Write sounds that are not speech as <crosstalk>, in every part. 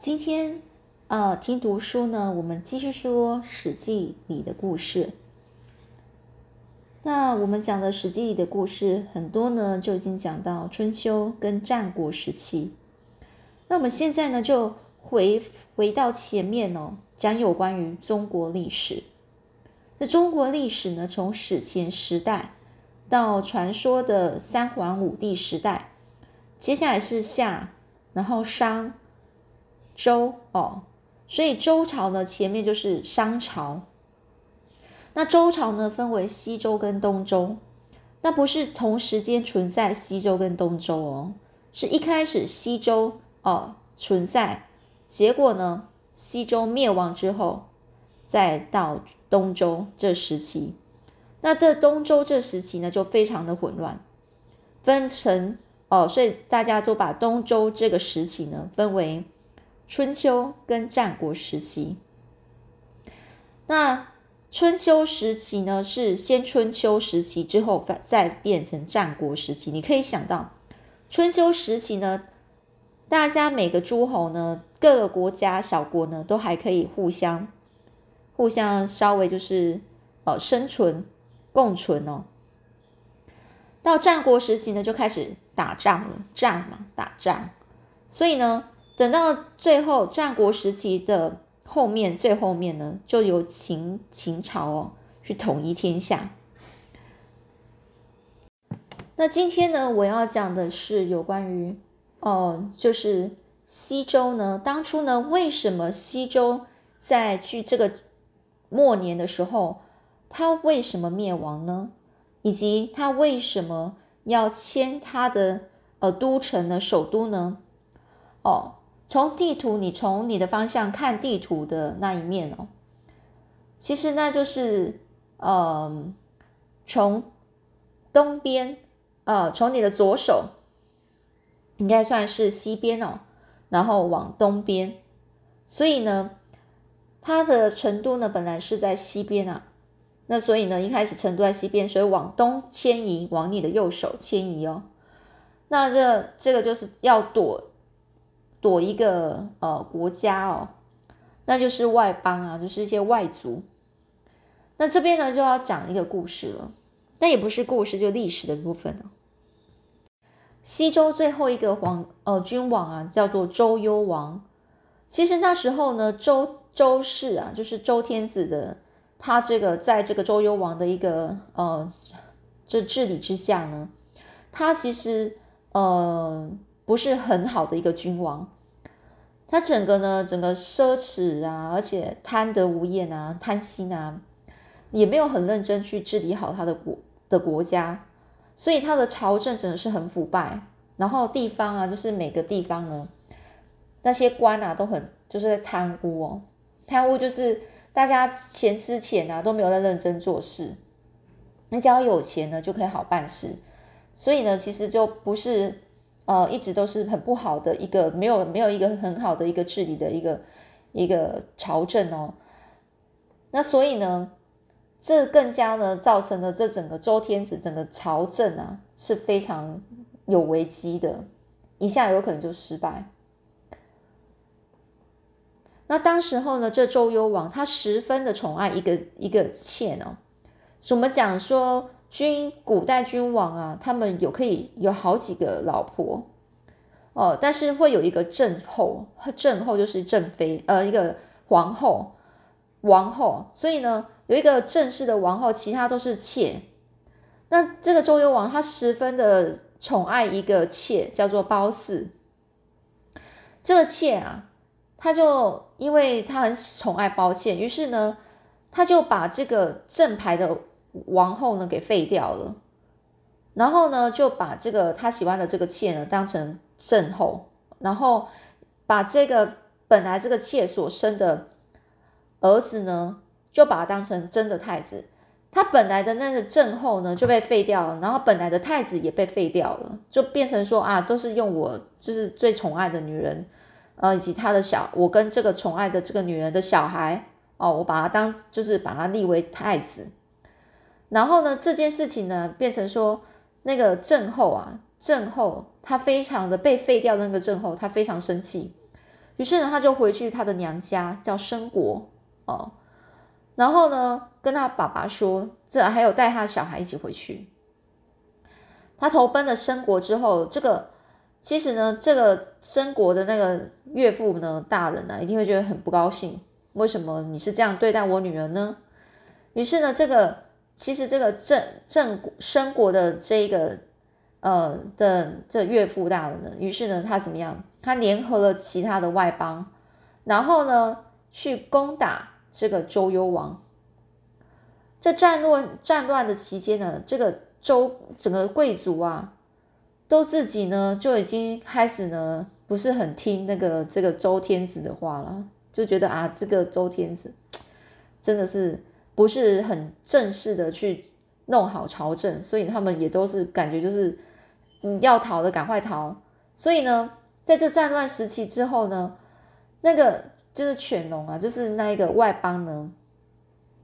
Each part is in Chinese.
今天，呃，听读书呢，我们继续说《史记》里的故事。那我们讲的《史记》里的故事很多呢，就已经讲到春秋跟战国时期。那我们现在呢，就回回到前面哦，讲有关于中国历史。这中国历史呢，从史前时代到传说的三皇五帝时代，接下来是夏，然后商。周哦，所以周朝呢，前面就是商朝。那周朝呢，分为西周跟东周，那不是同时间存在西周跟东周哦，是一开始西周哦存在，结果呢，西周灭亡之后，再到东周这时期。那这东周这时期呢，就非常的混乱，分成哦，所以大家都把东周这个时期呢，分为。春秋跟战国时期，那春秋时期呢是先春秋时期之后再变成战国时期。你可以想到，春秋时期呢，大家每个诸侯呢，各个国家小国呢，都还可以互相互相稍微就是呃生存共存哦。到战国时期呢，就开始打仗了，战嘛，打仗，所以呢。等到最后战国时期的后面，最后面呢，就由秦秦朝哦去统一天下。那今天呢，我要讲的是有关于哦，就是西周呢，当初呢，为什么西周在距这个末年的时候，他为什么灭亡呢？以及他为什么要迁他的呃都城呢，首都呢？哦。从地图，你从你的方向看地图的那一面哦，其实那就是，嗯，从东边，呃，从你的左手，应该算是西边哦，然后往东边，所以呢，它的成都呢本来是在西边啊，那所以呢，一开始成都在西边，所以往东迁移，往你的右手迁移哦，那这这个就是要躲。躲一个呃国家哦，那就是外邦啊，就是一些外族。那这边呢就要讲一个故事了，那也不是故事，就历史的部分了。西周最后一个皇呃君王啊，叫做周幽王。其实那时候呢，周周氏啊，就是周天子的，他这个在这个周幽王的一个呃这治理之下呢，他其实呃。不是很好的一个君王，他整个呢，整个奢侈啊，而且贪得无厌啊，贪心啊，也没有很认真去治理好他的国的国家，所以他的朝政真的是很腐败。然后地方啊，就是每个地方呢，那些官啊，都很就是在贪污哦，贪污就是大家钱吃钱啊，都没有在认真做事。你只要有钱呢，就可以好办事，所以呢，其实就不是。呃，一直都是很不好的一个，没有没有一个很好的一个治理的一个一个朝政哦。那所以呢，这更加呢造成了这整个周天子整个朝政啊是非常有危机的，一下有可能就失败。那当时候呢，这周幽王他十分的宠爱一个一个妾哦，怎么讲说。君古代君王啊，他们有可以有好几个老婆哦，但是会有一个正后，正后就是正妃，呃，一个皇后、王后，所以呢，有一个正式的王后，其他都是妾。那这个周幽王他十分的宠爱一个妾，叫做褒姒。这个妾啊，他就因为他很宠爱褒妾，于是呢，他就把这个正牌的。王后呢给废掉了，然后呢就把这个他喜欢的这个妾呢当成正后，然后把这个本来这个妾所生的儿子呢就把他当成真的太子，他本来的那个正后呢就被废掉了，然后本来的太子也被废掉了，就变成说啊都是用我就是最宠爱的女人，呃以及他的小我跟这个宠爱的这个女人的小孩哦，我把他当就是把他立为太子。然后呢，这件事情呢，变成说那个郑后啊，郑后他非常的被废掉的那个郑后，他非常生气，于是呢，他就回去他的娘家叫申国哦，然后呢，跟他爸爸说，这还有带他小孩一起回去。他投奔了申国之后，这个其实呢，这个申国的那个岳父呢，大人呢，一定会觉得很不高兴。为什么你是这样对待我女儿呢？于是呢，这个其实这个郑郑申国的这个呃的这岳父大人呢，于是呢，他怎么样？他联合了其他的外邦，然后呢，去攻打这个周幽王。这战乱战乱的期间呢，这个。周整个贵族啊，都自己呢就已经开始呢，不是很听那个这个周天子的话了，就觉得啊，这个周天子 <tsk> 真的是不是很正式的去弄好朝政，所以他们也都是感觉就是嗯要逃的赶快逃。所以呢，在这战乱时期之后呢，那个就是犬戎啊，就是那一个外邦呢。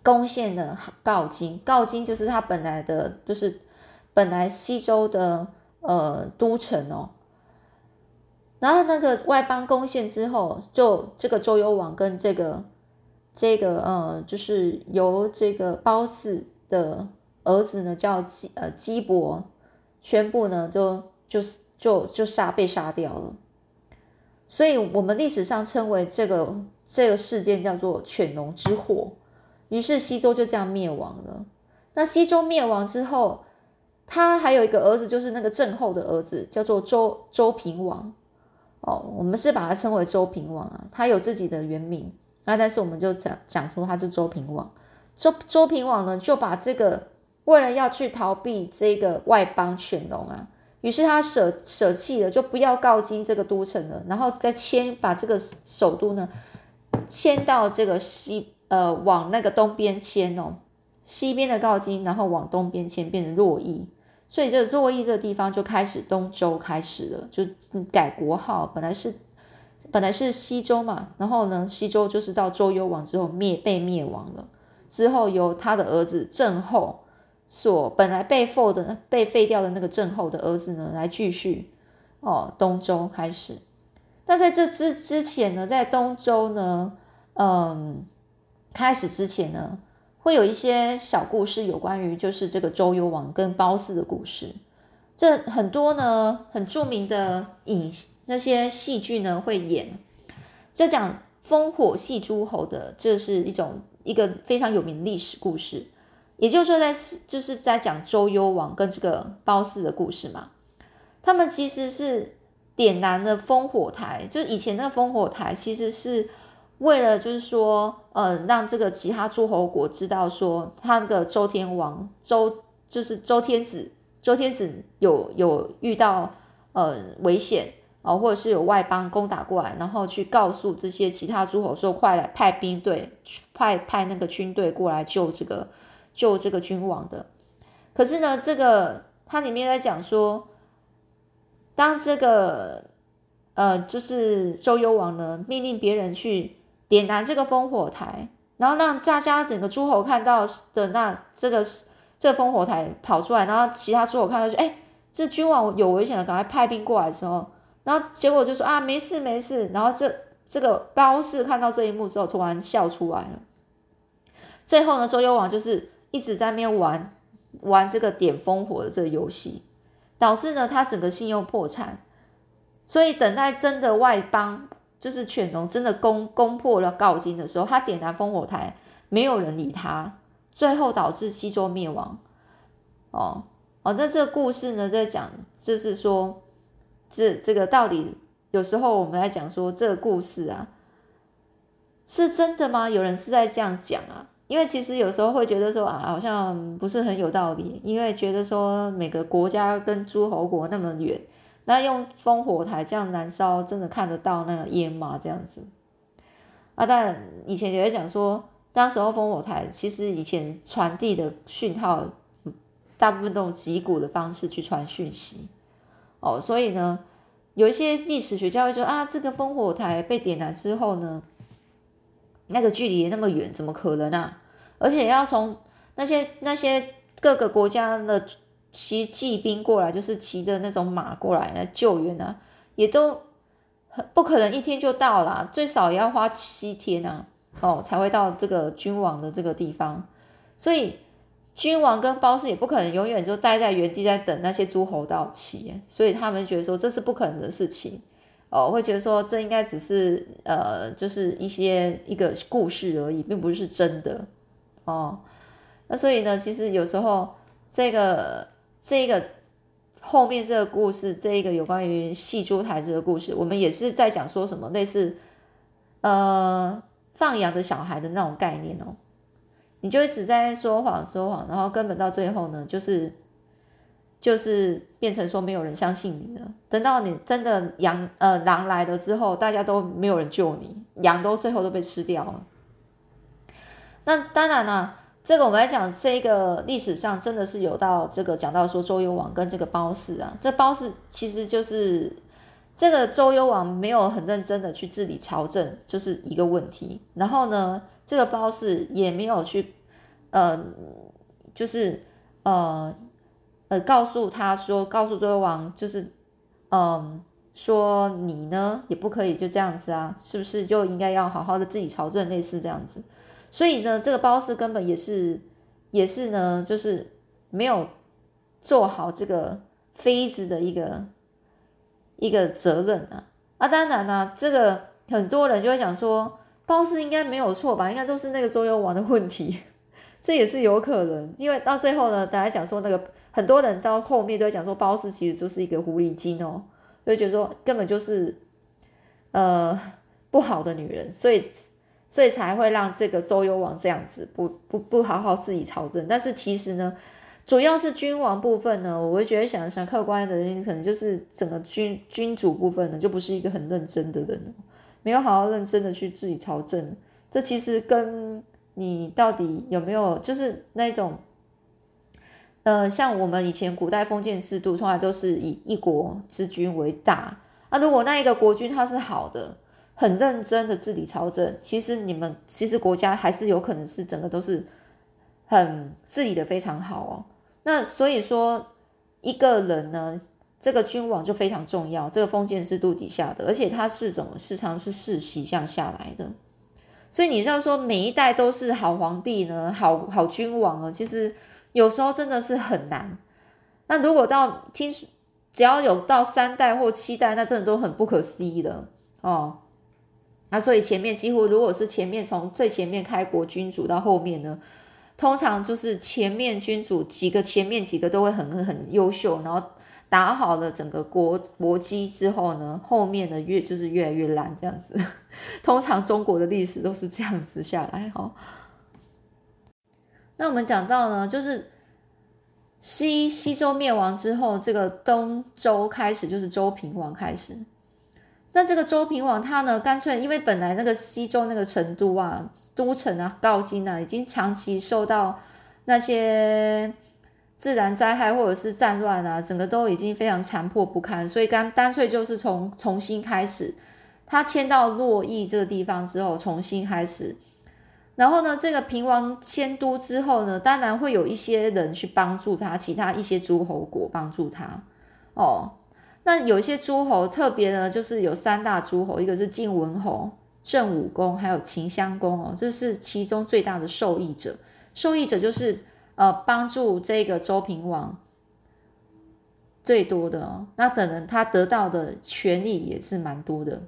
攻陷了镐京，镐京就是他本来的，就是本来西周的呃都城哦。然后那个外邦攻陷之后，就这个周幽王跟这个这个呃，就是由这个褒姒的儿子呢，叫姬呃姬伯，全部呢就就就就杀被杀掉了。所以我们历史上称为这个这个事件叫做犬戎之祸。于是西周就这样灭亡了。那西周灭亡之后，他还有一个儿子，就是那个郑后的儿子，叫做周周平王。哦，我们是把他称为周平王啊，他有自己的原名那，但是我们就讲讲出他是周平王。周周平王呢，就把这个为了要去逃避这个外邦犬戎啊，于是他舍舍弃了，就不要镐京这个都城了，然后再迁把这个首都呢迁到这个西。呃，往那个东边迁哦，西边的镐京，然后往东边迁，变成洛邑，所以这洛邑这个地方就开始东周开始了，就改国号，本来是本来是西周嘛，然后呢，西周就是到周幽王之后灭被灭亡了，之后由他的儿子郑后所本来被废的被废掉的那个郑后的儿子呢，来继续哦，东周开始。那在这之之前呢，在东周呢，嗯。开始之前呢，会有一些小故事，有关于就是这个周幽王跟褒姒的故事。这很多呢，很著名的影那些戏剧呢会演，就讲烽火戏诸侯的，这是一种一个非常有名的历史故事。也就是说，在就是在讲周幽王跟这个褒姒的故事嘛。他们其实是点燃了烽火台，就是以前那个烽火台其实是。为了就是说，呃，让这个其他诸侯国知道说，他那个周天王周就是周天子，周天子有有遇到呃危险哦，或者是有外邦攻打过来，然后去告诉这些其他诸侯说，快来派兵队，去派派那个军队过来救这个救这个君王的。可是呢，这个它里面在讲说，当这个呃，就是周幽王呢，命令别人去。点燃这个烽火台，然后让大家整个诸侯看到的那这个这烽火台跑出来，然后其他诸侯看到就哎，这君王有危险了，赶快派兵过来的时候，然后结果就说啊没事没事，然后这这个褒姒看到这一幕之后，突然笑出来了。最后呢，周幽王就是一直在那边玩玩这个点烽火的这个游戏，导致呢他整个信用破产，所以等待真的外邦。就是犬戎真的攻攻破了镐京的时候，他点燃烽火台，没有人理他，最后导致西周灭亡。哦哦，那这个故事呢，在讲就是说，这这个到底有时候我们在讲说这个故事啊，是真的吗？有人是在这样讲啊？因为其实有时候会觉得说啊，好像不是很有道理，因为觉得说每个国家跟诸侯国那么远。那用烽火台这样燃烧，真的看得到那个烟吗？这样子啊，但以前也会讲说，当时候烽火台其实以前传递的讯号，大部分都用击鼓的方式去传讯息哦，所以呢，有一些历史学家会说啊，这个烽火台被点燃之后呢，那个距离那么远，怎么可能啊？而且要从那些那些各个国家的。骑骑兵过来，就是骑着那种马过来来救援啊，也都不可能一天就到啦，最少也要花七天啊，哦，才会到这个君王的这个地方。所以君王跟褒姒也不可能永远就待在原地在等那些诸侯到齐，所以他们觉得说这是不可能的事情，哦，会觉得说这应该只是呃，就是一些一个故事而已，并不是真的哦。那所以呢，其实有时候这个这个。后面这个故事，这一个有关于戏珠台这个故事，我们也是在讲说什么类似，呃，放羊的小孩的那种概念哦。你就一直在说谎说谎，然后根本到最后呢，就是就是变成说没有人相信你了。等到你真的羊呃狼来了之后，大家都没有人救你，羊都最后都被吃掉了。那当然了。这个我们来讲，这个历史上真的是有到这个讲到说周幽王跟这个褒姒啊，这褒姒其实就是这个周幽王没有很认真的去治理朝政，就是一个问题。然后呢，这个褒姒也没有去呃，就是呃呃告诉他说，告诉周幽王，就是嗯说你呢也不可以就这样子啊，是不是就应该要好好的治理朝政，类似这样子。所以呢，这个褒姒根本也是，也是呢，就是没有做好这个妃子的一个一个责任啊。啊，当然呢，这个很多人就会讲说，褒姒应该没有错吧？应该都是那个周幽王的问题，这也是有可能。因为到最后呢，大家讲说那个很多人到后面都讲说，褒姒其实就是一个狐狸精哦，就觉得说根本就是呃不好的女人，所以。所以才会让这个周幽王这样子不不不好好自己朝政，但是其实呢，主要是君王部分呢，我会觉得想想客观的，可能就是整个君君主部分呢，就不是一个很认真的人，没有好好认真的去治理朝政。这其实跟你到底有没有，就是那种，呃，像我们以前古代封建制度，从来都是以一国之君为大啊。如果那一个国君他是好的。很认真的治理朝政，其实你们其实国家还是有可能是整个都是很治理的非常好哦。那所以说一个人呢，这个君王就非常重要，这个封建制度底下的，而且他是怎么时常是世袭这样下来的。所以你知道说每一代都是好皇帝呢，好好君王啊，其实有时候真的是很难。那如果到听只要有到三代或七代，那真的都很不可思议的哦。那所以前面几乎如果是前面从最前面开国君主到后面呢，通常就是前面君主几个前面几个都会很很优秀，然后打好了整个国国基之后呢，后面的越就是越来越烂这样子。<laughs> 通常中国的历史都是这样子下来哈。那我们讲到呢，就是西西周灭亡之后，这个东周开始就是周平王开始。那这个周平王他呢，干脆因为本来那个西周那个成都啊，都城啊，镐京啊，已经长期受到那些自然灾害或者是战乱啊，整个都已经非常残破不堪，所以干干脆就是从重新开始，他迁到洛邑这个地方之后，重新开始。然后呢，这个平王迁都之后呢，当然会有一些人去帮助他，其他一些诸侯国帮助他哦。那有一些诸侯特别呢，就是有三大诸侯，一个是晋文侯、郑武公，还有秦襄公哦，这是其中最大的受益者。受益者就是呃帮助这个周平王最多的哦。那可能他得到的权利也是蛮多的。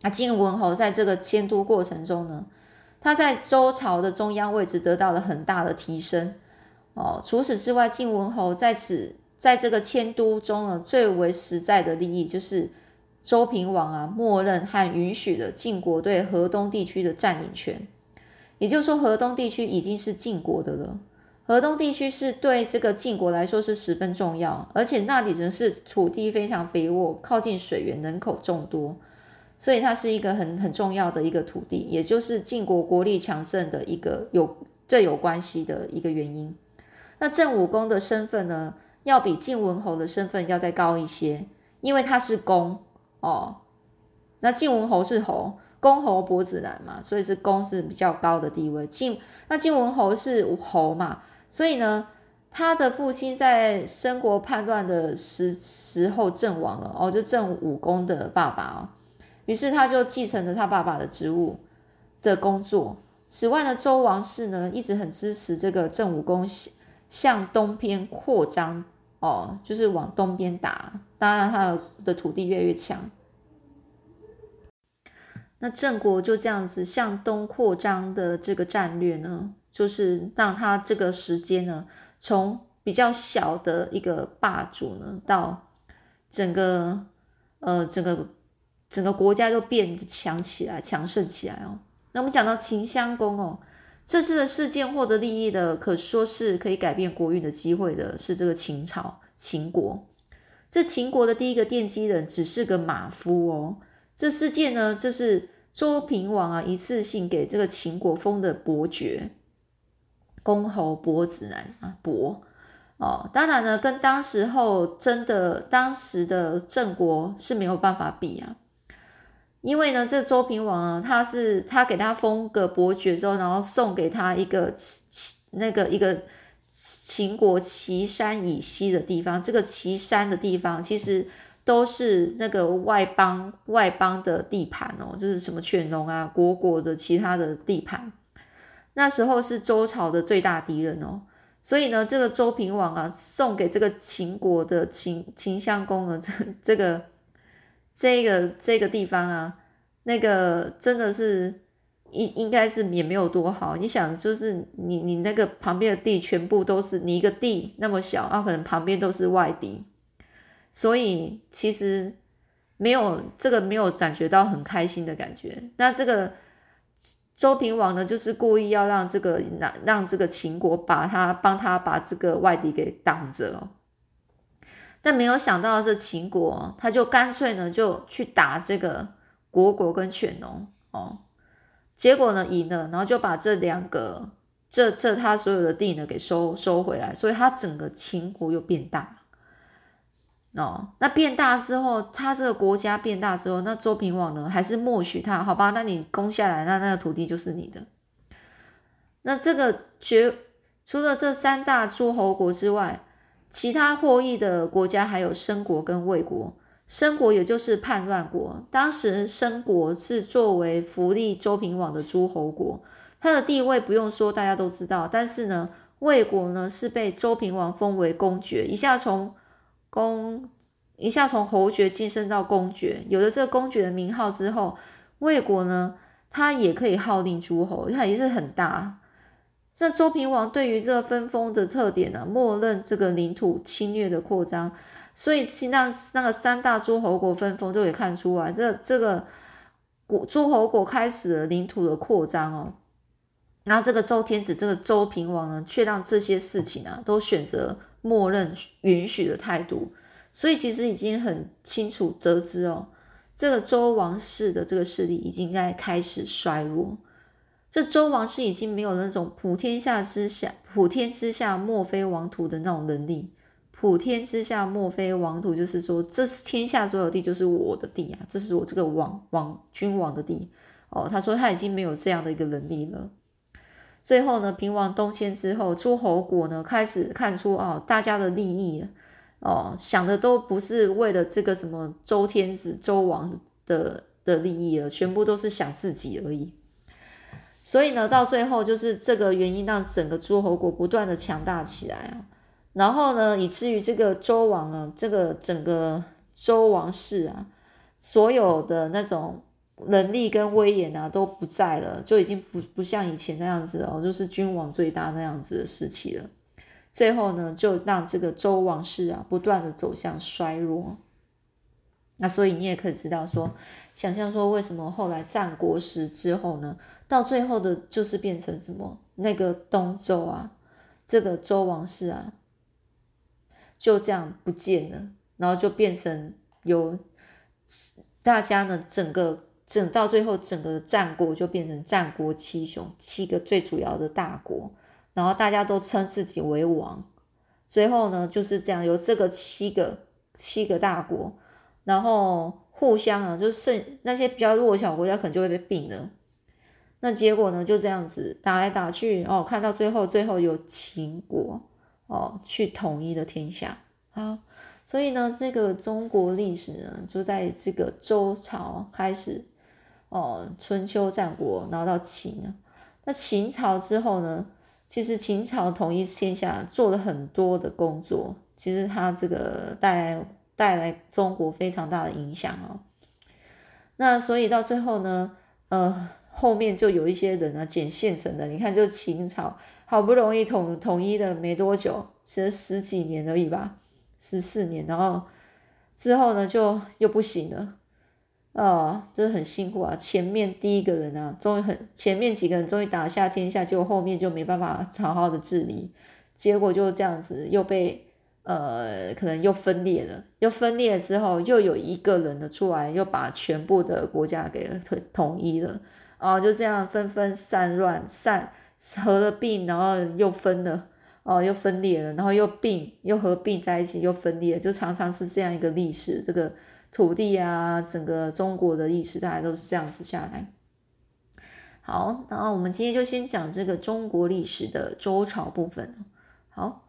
那晋文侯在这个迁都过程中呢，他在周朝的中央位置得到了很大的提升哦。除此之外，晋文侯在此。在这个迁都中呢，最为实在的利益就是周平王啊，默认和允许了晋国对河东地区的占领权。也就是说，河东地区已经是晋国的了。河东地区是对这个晋国来说是十分重要，而且那里呢是土地非常肥沃，靠近水源，人口众多，所以它是一个很很重要的一个土地，也就是晋国国力强盛的一个有最有关系的一个原因。那郑武公的身份呢？要比晋文侯的身份要再高一些，因为他是公哦。那晋文侯是侯，公侯伯子男嘛，所以是公是比较高的地位。晋那晋文侯是侯嘛，所以呢，他的父亲在申国叛乱的时时候阵亡了哦，就郑武公的爸爸哦。于是他就继承了他爸爸的职务的工作。此外呢，周王室呢一直很支持这个郑武公向东边扩张哦，就是往东边打，当然他的土地越来越强。那郑国就这样子向东扩张的这个战略呢，就是让他这个时间呢，从比较小的一个霸主呢，到整个呃整个整个国家都变强起来、强盛起来哦。那我们讲到秦襄公哦，这次的事件获得利益的，可说是可以改变国运的机会的，是这个秦朝秦国。这秦国的第一个奠基人只是个马夫哦。这事件呢，就是周平王啊，一次性给这个秦国封的伯爵，公侯伯子男啊，伯哦，当然呢，跟当时候真的当时的郑国是没有办法比啊，因为呢，这周平王啊，他是他给他封个伯爵之后，然后送给他一个那个一个秦国岐山以西的地方，这个岐山的地方其实。都是那个外邦外邦的地盘哦，就是什么犬戎啊、虢国的其他的地盘。那时候是周朝的最大敌人哦，所以呢，这个周平王啊，送给这个秦国的秦秦襄公啊，这这个这个这个地方啊，那个真的是应应该是也没有多好。你想，就是你你那个旁边的地全部都是你一个地那么小啊，可能旁边都是外敌。所以其实没有这个没有感觉到很开心的感觉。那这个周平王呢，就是故意要让这个让让这个秦国把他帮他把这个外敌给挡着哦。但没有想到的是秦国，他就干脆呢就去打这个虢国跟犬戎哦。结果呢赢了，然后就把这两个这这他所有的地呢给收收回来，所以他整个秦国又变大。哦，那变大之后，他这个国家变大之后，那周平王呢，还是默许他？好吧，那你攻下来，那那个土地就是你的。那这个绝除了这三大诸侯国之外，其他获益的国家还有申国跟魏国。申国也就是叛乱国，当时申国是作为福利周平王的诸侯国，他的地位不用说，大家都知道。但是呢，魏国呢是被周平王封为公爵，一下从。公一下从侯爵晋升到公爵，有了这个公爵的名号之后，魏国呢，他也可以号令诸侯，他也是很大。这周平王对于这个分封的特点呢，默认这个领土侵略的扩张，所以让那个三大诸侯国分封就可以看出来，这这个国诸侯国开始了领土的扩张哦。然后这个周天子这个周平王呢，却让这些事情啊，都选择。默认允许的态度，所以其实已经很清楚得知哦，这个周王室的这个势力已经在开始衰弱。这周王室已经没有那种普天下之下，普天之下莫非王土的那种能力。普天之下莫非王土，就是说，这是天下所有地就是我的地啊，这是我这个王王君王的地哦。他说他已经没有这样的一个能力了。最后呢，平王东迁之后，诸侯国呢开始看出哦，大家的利益哦，想的都不是为了这个什么周天子、周王的的利益了，全部都是想自己而已。所以呢，到最后就是这个原因，让整个诸侯国不断的强大起来啊。然后呢，以至于这个周王啊，这个整个周王室啊，所有的那种。能力跟威严啊都不在了，就已经不不像以前那样子哦，就是君王最大那样子的时期了。最后呢，就让这个周王室啊不断的走向衰弱。那所以你也可以知道说，想象说为什么后来战国时之后呢，到最后的就是变成什么那个东周啊，这个周王室啊就这样不见了，然后就变成有大家呢整个。整到最后，整个战国就变成战国七雄，七个最主要的大国，然后大家都称自己为王。最后呢，就是这样，有这个七个七个大国，然后互相啊，就是剩那些比较弱小国家，可能就会被并了。那结果呢，就这样子打来打去哦，看到最后，最后有秦国哦去统一的天下。好。所以呢，这个中国历史呢，就在这个周朝开始，哦，春秋战国，然后到秦啊那秦朝之后呢，其实秦朝统一天下做了很多的工作，其实它这个带来带来中国非常大的影响哦。那所以到最后呢，呃，后面就有一些人呢捡现成的，你看，就秦朝好不容易统统一的没多久，其实十几年而已吧。十四年，然后之后呢，就又不行了，哦，真的很辛苦啊！前面第一个人啊，终于很前面几个人终于打下天下，结果后面就没办法好好的治理，结果就这样子又被呃，可能又分裂了，又分裂了之后，又有一个人的出来，又把全部的国家给统统一了，哦，就这样纷纷散乱散合了并，然后又分了。哦，又分裂了，然后又并又合并在一起，又分裂，就常常是这样一个历史。这个土地啊，整个中国的历史大概都是这样子下来。好，然后我们今天就先讲这个中国历史的周朝部分。好。